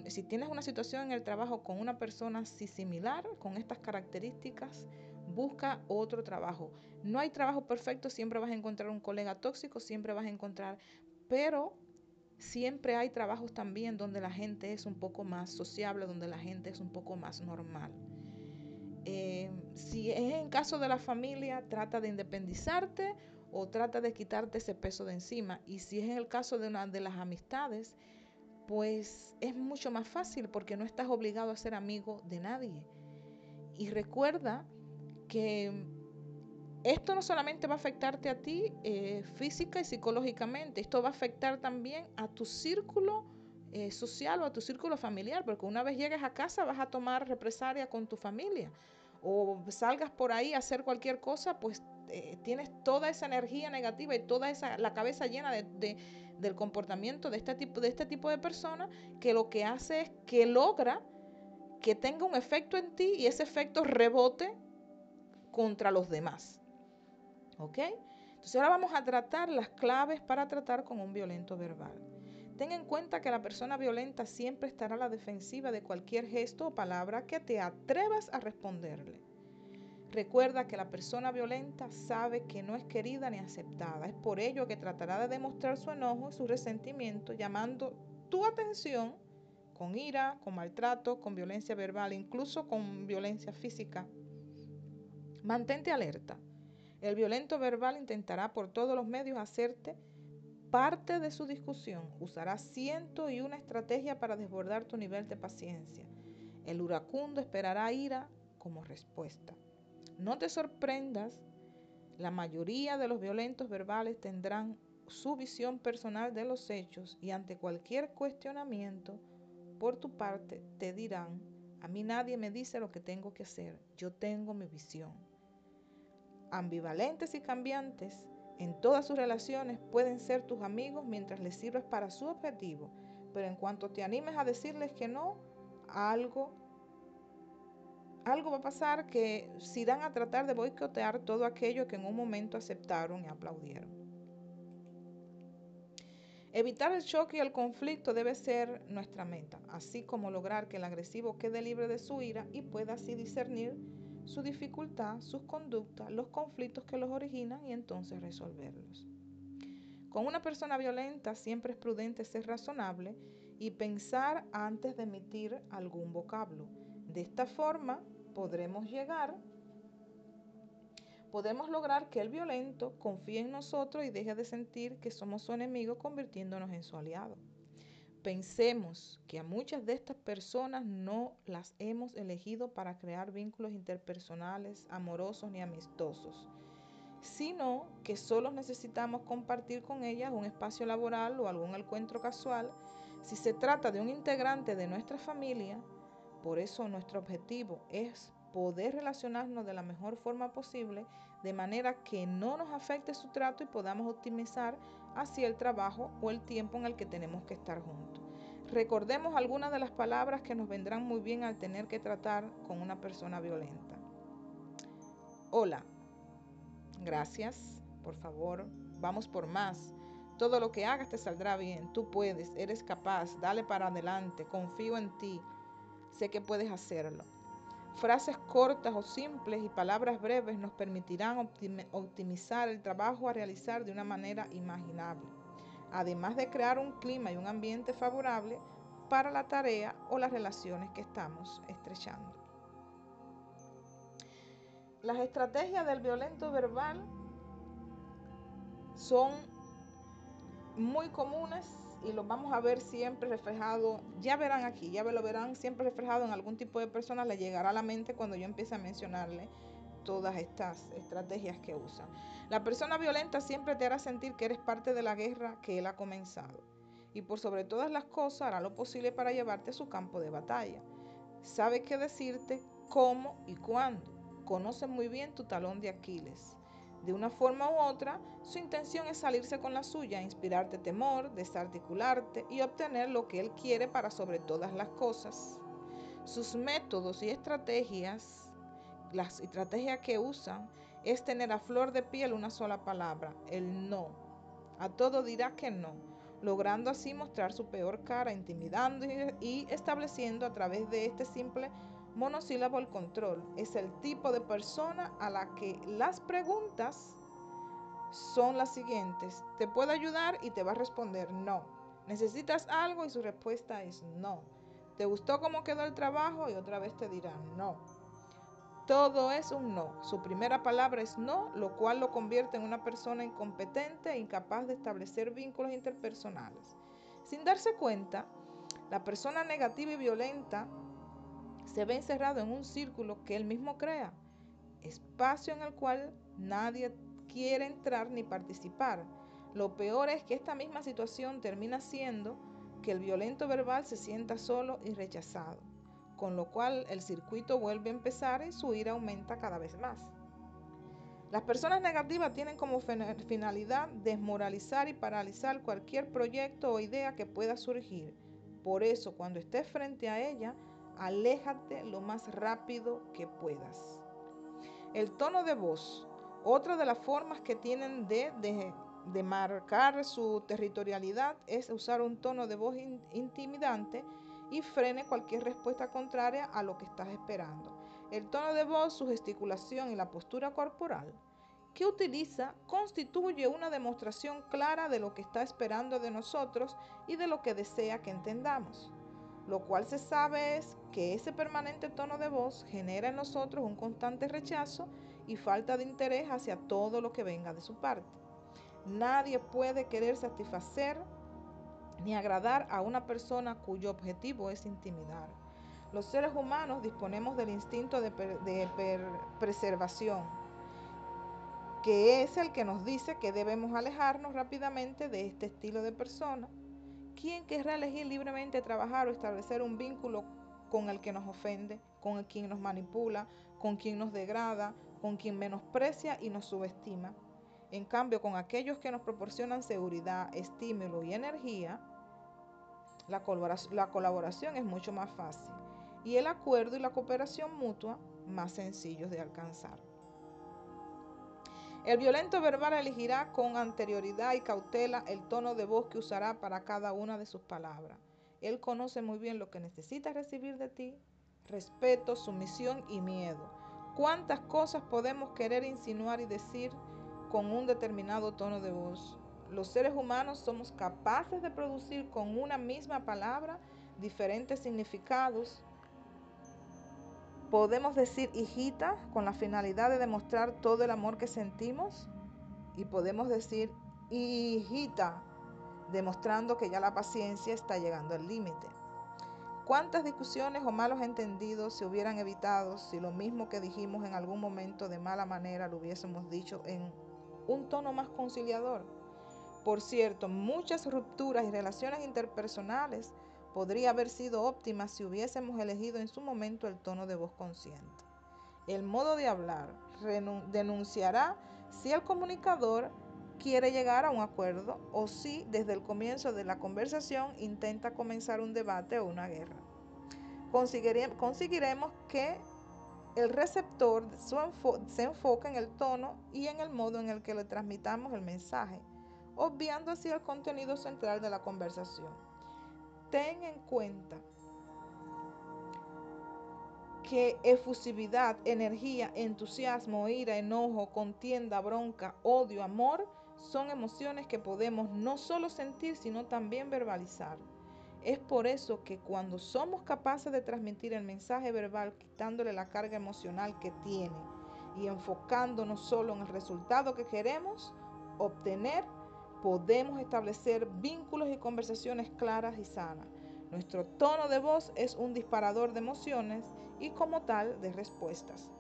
si tienes una situación en el trabajo con una persona similar, con estas características, busca otro trabajo. No hay trabajo perfecto, siempre vas a encontrar un colega tóxico, siempre vas a encontrar, pero siempre hay trabajos también donde la gente es un poco más sociable, donde la gente es un poco más normal. Eh, si es en caso de la familia, trata de independizarte o trata de quitarte ese peso de encima. Y si es en el caso de una de las amistades, pues es mucho más fácil porque no estás obligado a ser amigo de nadie. Y recuerda que esto no solamente va a afectarte a ti eh, física y psicológicamente, esto va a afectar también a tu círculo eh, social o a tu círculo familiar, porque una vez llegues a casa vas a tomar represalia con tu familia o salgas por ahí a hacer cualquier cosa, pues eh, tienes toda esa energía negativa y toda esa la cabeza llena de, del comportamiento de este tipo de este tipo de personas que lo que hace es que logra que tenga un efecto en ti y ese efecto rebote contra los demás. ¿Ok? Entonces ahora vamos a tratar las claves para tratar con un violento verbal. Ten en cuenta que la persona violenta siempre estará a la defensiva de cualquier gesto o palabra que te atrevas a responderle. Recuerda que la persona violenta sabe que no es querida ni aceptada. Es por ello que tratará de demostrar su enojo y su resentimiento llamando tu atención con ira, con maltrato, con violencia verbal, incluso con violencia física. Mantente alerta. El violento verbal intentará por todos los medios hacerte parte de su discusión. Usará ciento y una estrategia para desbordar tu nivel de paciencia. El uracundo esperará ira como respuesta. No te sorprendas, la mayoría de los violentos verbales tendrán su visión personal de los hechos y ante cualquier cuestionamiento por tu parte te dirán, a mí nadie me dice lo que tengo que hacer, yo tengo mi visión ambivalentes y cambiantes en todas sus relaciones pueden ser tus amigos mientras les sirves para su objetivo, pero en cuanto te animes a decirles que no, algo algo va a pasar que se irán a tratar de boicotear todo aquello que en un momento aceptaron y aplaudieron. Evitar el choque y el conflicto debe ser nuestra meta, así como lograr que el agresivo quede libre de su ira y pueda así discernir su dificultad, sus conductas, los conflictos que los originan y entonces resolverlos. Con una persona violenta siempre es prudente ser razonable y pensar antes de emitir algún vocablo. De esta forma podremos llegar, podemos lograr que el violento confíe en nosotros y deje de sentir que somos su enemigo convirtiéndonos en su aliado. Pensemos que a muchas de estas personas no las hemos elegido para crear vínculos interpersonales, amorosos ni amistosos, sino que solo necesitamos compartir con ellas un espacio laboral o algún encuentro casual. Si se trata de un integrante de nuestra familia, por eso nuestro objetivo es poder relacionarnos de la mejor forma posible, de manera que no nos afecte su trato y podamos optimizar así el trabajo o el tiempo en el que tenemos que estar juntos. Recordemos algunas de las palabras que nos vendrán muy bien al tener que tratar con una persona violenta. Hola, gracias, por favor, vamos por más. Todo lo que hagas te saldrá bien, tú puedes, eres capaz, dale para adelante, confío en ti, sé que puedes hacerlo. Frases cortas o simples y palabras breves nos permitirán optimizar el trabajo a realizar de una manera imaginable, además de crear un clima y un ambiente favorable para la tarea o las relaciones que estamos estrechando. Las estrategias del violento verbal son muy comunes y lo vamos a ver siempre reflejado, ya verán aquí, ya lo verán siempre reflejado en algún tipo de persona, le llegará a la mente cuando yo empiece a mencionarle todas estas estrategias que usa. La persona violenta siempre te hará sentir que eres parte de la guerra que él ha comenzado y por sobre todas las cosas hará lo posible para llevarte a su campo de batalla. Sabe qué decirte, cómo y cuándo. Conoce muy bien tu talón de Aquiles. De una forma u otra, su intención es salirse con la suya, inspirarte temor, desarticularte y obtener lo que él quiere para sobre todas las cosas. Sus métodos y estrategias, las estrategias que usan, es tener a flor de piel una sola palabra, el no. A todo dirá que no, logrando así mostrar su peor cara, intimidando y estableciendo a través de este simple monosílabo el control. Es el tipo de persona a la que las preguntas son las siguientes. Te puedo ayudar y te va a responder no. ¿Necesitas algo? Y su respuesta es no. ¿Te gustó cómo quedó el trabajo? Y otra vez te dirá no. Todo es un no. Su primera palabra es no, lo cual lo convierte en una persona incompetente e incapaz de establecer vínculos interpersonales. Sin darse cuenta, la persona negativa y violenta se ve encerrado en un círculo que él mismo crea, espacio en el cual nadie quiere entrar ni participar. Lo peor es que esta misma situación termina siendo que el violento verbal se sienta solo y rechazado con lo cual el circuito vuelve a empezar y su ira aumenta cada vez más. Las personas negativas tienen como finalidad desmoralizar y paralizar cualquier proyecto o idea que pueda surgir. Por eso, cuando estés frente a ella, aléjate lo más rápido que puedas. El tono de voz, otra de las formas que tienen de, de, marcar su territorialidad es usar un tono de voz intimidante y frene cualquier respuesta contraria a lo que estás esperando. El tono de voz, su gesticulación y la postura corporal que utiliza constituye una demostración clara de lo que está esperando de nosotros y de lo que desea que entendamos. Lo cual se sabe es que ese permanente tono de voz genera en nosotros un constante rechazo y falta de interés hacia todo lo que venga de su parte. Nadie puede querer satisfacer ni agradar a una persona cuyo objetivo es intimidar. Los seres humanos disponemos del instinto de, preservación, que es el que nos dice que debemos alejarnos rápidamente de este estilo de persona. ¿Quién querrá elegir libremente trabajar o establecer un vínculo con el que nos ofende, con el quien nos manipula, con quien nos degrada, con quien menosprecia y nos subestima? En cambio, con aquellos que nos proporcionan seguridad, estímulo y energía, la colaboración, es mucho más fácil y el acuerdo y la cooperación mutua más sencillos de alcanzar. El violento verbal elegirá con anterioridad y cautela el tono de voz que usará para cada una de sus palabras. Él conoce muy bien lo que necesita recibir de ti, respeto, sumisión y miedo. ¿Cuántas cosas podemos querer insinuar y decir con un determinado tono de voz. Los seres humanos somos capaces de producir con una misma palabra diferentes significados. Podemos decir hijita con la finalidad de demostrar todo el amor que sentimos y podemos decir hijita demostrando que ya la paciencia está llegando al límite. ¿Cuántas discusiones o malos entendidos se hubieran evitado si lo mismo que dijimos en algún momento de mala manera lo hubiésemos dicho en un tono más conciliador. Por cierto, muchas rupturas y relaciones interpersonales podría haber sido óptimas si hubiésemos elegido en su momento el tono de voz consciente. El modo de hablar denunciará si el comunicador quiere llegar a un acuerdo o si desde el comienzo de la conversación intenta comenzar un debate o una guerra. Conseguiremos que el receptor se enfoca en el tono y en el modo en el que le transmitamos el mensaje, obviando así el contenido central de la conversación. Ten en cuenta que efusividad, energía, entusiasmo, ira, enojo, contienda, bronca, odio, amor son emociones que podemos no solo sentir, sino también verbalizar. Es por eso que cuando somos capaces de transmitir el mensaje verbal quitándole la carga emocional que tiene y enfocándonos solo en el resultado que queremos obtener, podemos establecer vínculos y conversaciones claras y sanas. Nuestro tono de voz es un disparador de emociones y como tal de respuestas.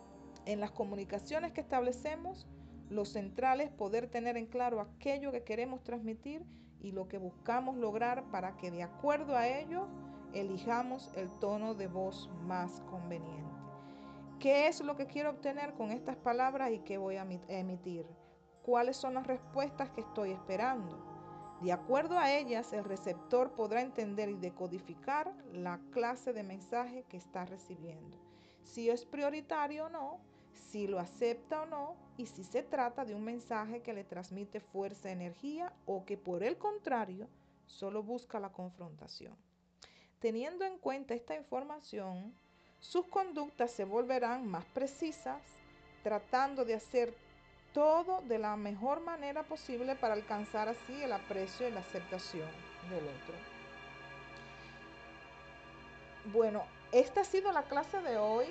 En las comunicaciones que establecemos, lo central es poder tener en claro aquello que queremos transmitir y lo que buscamos lograr para que de acuerdo a ello elijamos el tono de voz más conveniente. ¿Qué es lo que quiero obtener con estas palabras y qué voy a emitir? ¿Cuáles son las respuestas que estoy esperando? De acuerdo a ellas, el receptor podrá entender y decodificar la clase de mensaje que está recibiendo, si es prioritario o no, si lo acepta o no y si se trata de un mensaje que le transmite fuerza, energía o que por el contrario solo busca la confrontación. Teniendo en cuenta esta información, sus conductas se volverán más precisas, tratando de hacer todo de la mejor manera posible para alcanzar así el aprecio y la aceptación del otro. Bueno, esta ha sido la clase de hoy.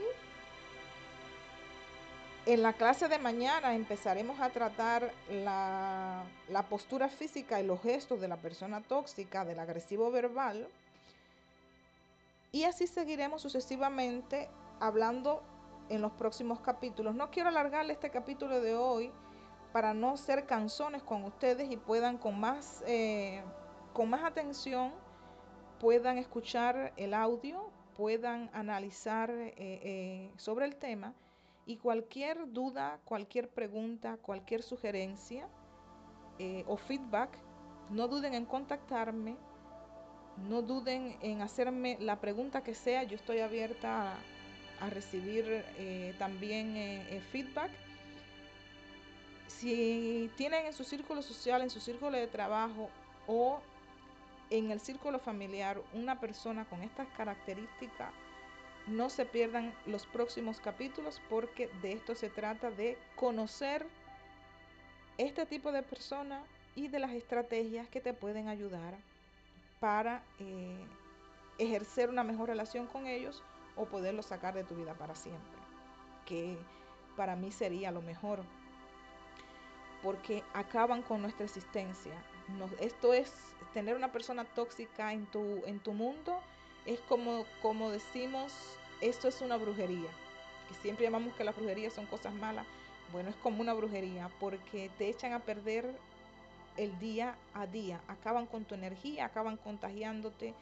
En la clase de mañana empezaremos a tratar la, la, postura física y los gestos de la persona tóxica, del agresivo verbal. Y así seguiremos sucesivamente hablando en los próximos capítulos. No quiero alargarle este capítulo de hoy para no ser canzones con ustedes y puedan con más, eh, con más atención, puedan escuchar el audio, puedan analizar eh, eh, sobre el tema y cualquier duda, cualquier pregunta, cualquier sugerencia eh, o feedback, no duden en contactarme, no duden en hacerme la pregunta que sea. Yo estoy abierta a, recibir eh, también eh, feedback. Si tienen en su círculo social, en su círculo de trabajo o en el círculo familiar una persona con estas características, no se pierdan los próximos capítulos porque de esto se trata de conocer este tipo de persona y de las estrategias que te pueden ayudar para eh, ejercer una mejor relación con ellos o poderlos sacar de tu vida para siempre, que para mí sería lo mejor, porque acaban con nuestra existencia. esto es tener una persona tóxica en tu, en tu mundo es como, como decimos, esto es una brujería, que siempre llamamos que las brujerías son cosas malas. Bueno, es como una brujería porque te echan a perder el día a día, acaban con tu energía, acaban contagiándote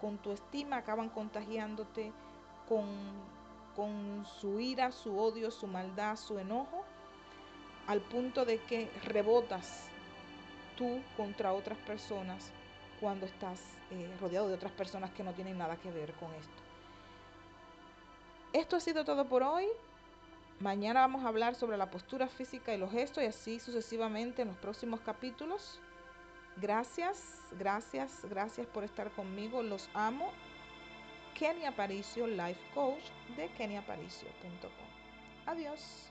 con tu estima, acaban contagiándote con, su ira, su odio, su maldad, su enojo, al punto de que rebotas tú contra otras personas cuando estás eh, rodeado de otras personas que no tienen nada que ver con esto. Esto ha sido todo por hoy. Mañana vamos a hablar sobre la postura física y los gestos y así sucesivamente en los próximos capítulos. Gracias, gracias, gracias por estar conmigo. Los amo. Kenia Aparicio, Life Coach de keniaparicio.com. Adiós.